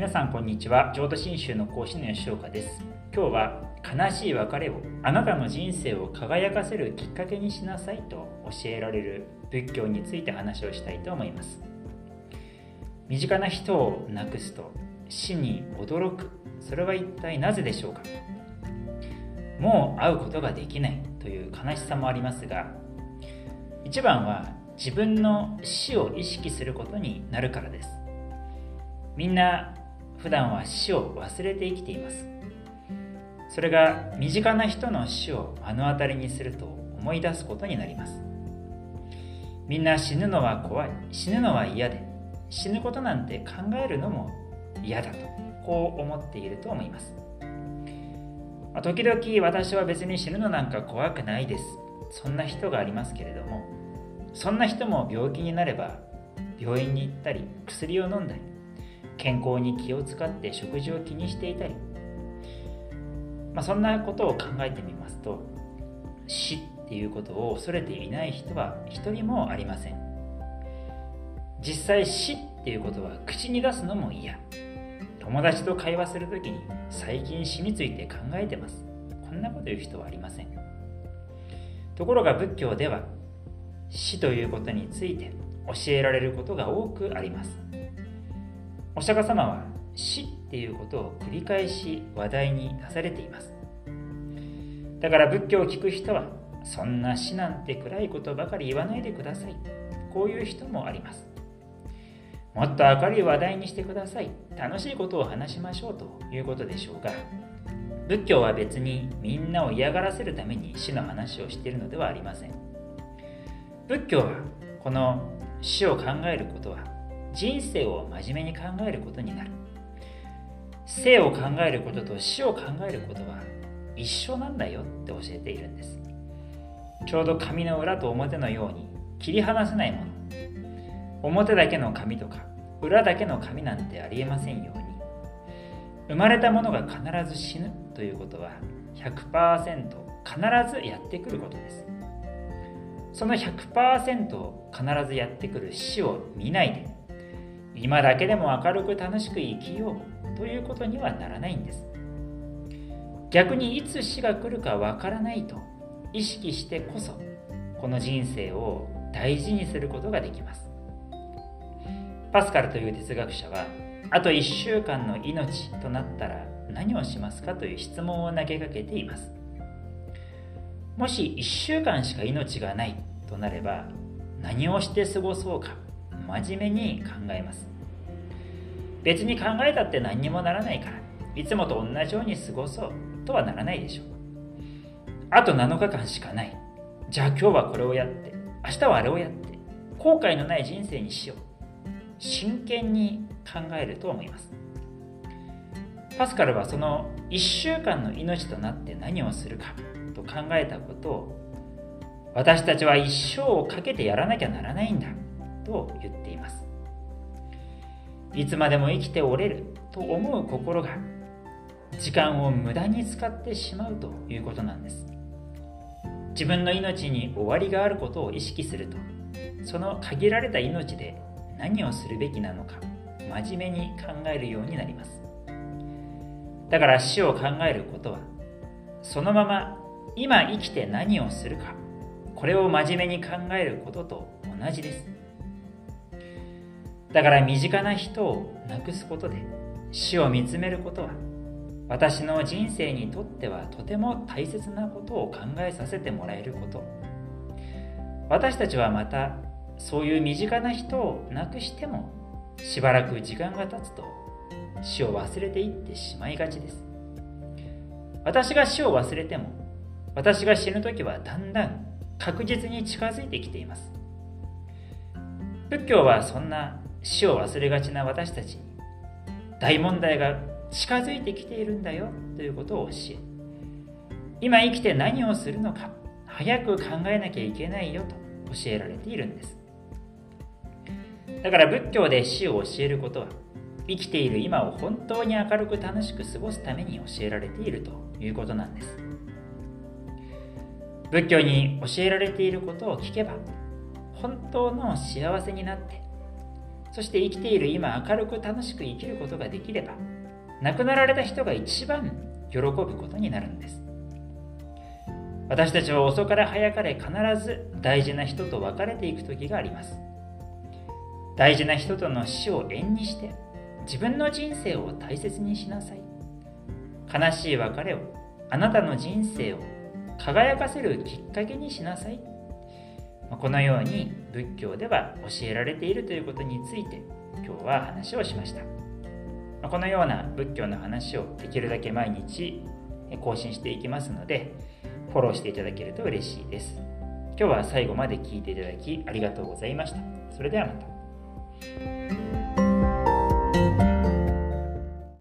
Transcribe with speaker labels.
Speaker 1: 皆さんこんにちは。浄土真宗の講師の吉岡です。今日は悲しい別れをあなたの人生を輝かせるきっかけにしなさいと教えられる仏教について話をしたいと思います。身近な人を亡くすと死に驚く。それは一体なぜでしょうか？もう会うことができないという悲しさもありますが一番は自分の死を意識することになるからです。みんな普段は死を忘れて生きています。それが身近な人の死を目の当たりにすると思い出すことになります。みんな死ぬのは怖い。死ぬのは嫌で。死ぬことなんて考えるのも嫌だとこう思っていると思います。時々私は別に死ぬのなんか怖くないです。そんな人がありますけれどもそんな人も病気になれば病院に行ったり薬を飲んだり健康に気を使って食事を気にしていたり、まあ、そんなことを考えてみますと死っていうことを恐れていない人は一人もありません。実際死っていうことは口に出すのも嫌。友達と会話するときに最近死について考えてます。こんなこと言う人はありません。ところが仏教では死ということについて教えられることが多くあります。お釈迦様は死っていうことを繰り返し話題に出されています。だから仏教を聞く人はそんな死なんて暗いことばかり言わないでください。こういう人もあります。もっと明るい話題にしてください。楽しいことを話しましょうということでしょうが仏教は別にみんなを嫌がらせるために死の話をしているのではありません。仏教はこの死を考えることは人生を真面目に考えることになる。生を考えることと死を考えることは一緒なんだよって教えているんです。ちょうど紙の裏と表のように切り離せないもの。表だけの紙とか裏だけの紙なんてありえませんように。生まれたものが必ず死ぬということは100%必ずやってくることです。その100%を必ずやってくる死を見ないで今だけでも明るく楽しく生きようということにはならないんです。逆にいつ死が来るかわからないと意識してこそこの人生を大事にすることができます。パスカルという哲学者はあと1週間の命となったら何をしますかという質問を投げかけています。もし1週間しか命がないとなれば何をして過ごそうか。真面目に考えます。別に考えたって何にもならないからいつもと同じように過ごそうとはならないでしょう。あと7日間しかない。じゃあ今日はこれをやって明日はあれをやって後悔のない人生にしよう。真剣に考えると思います。パスカルはその1週間の命となって何をするかと考えたことを私たちは一生をかけてやらなきゃならないんだと言っていつまでも生きておれると思う心が時間を無駄に使ってしまうということなんです。自分の命に終わりがあることを意識するとその限られた命で何をするべきなのか真面目に考えるようになります。だから死を考えることはそのまま今生きて何をするかこれを真面目に考えることと同じです。だから身近な人を亡くすことで死を見つめることは私の人生にとってはとても大切なことを考えさせてもらえること。私たちはまたそういう身近な人を亡くしてもしばらく時間が経つと死を忘れていってしまいがちです。私が死を忘れても私が死ぬ時はだんだん確実に近づいてきています。仏教はそんな死を忘れがちな私たちに大問題が近づいてきているんだよということを教え今生きて何をするのか早く考えなきゃいけないよと教えられているんです。だから仏教で死を教えることは生きている今を本当に明るく楽しく過ごすために教えられているということなんです。仏教に教えられていることを聞けば本当の幸せになってそして生きている今明るく楽しく生きることができれば亡くなられた人が一番喜ぶことになるんです。私たちは遅かれ早かれ必ず大事な人と別れていく時があります。大事な人との死を縁にして自分の人生を大切にしなさい。悲しい別れをあなたの人生を輝かせるきっかけにしなさい。このように仏教では教えられているということについて今日は話をしました。このような仏教の話をできるだけ毎日更新していきますのでフォローしていただけると嬉しいです。今日は最後まで聞いていただきありがとうございました。それではまた。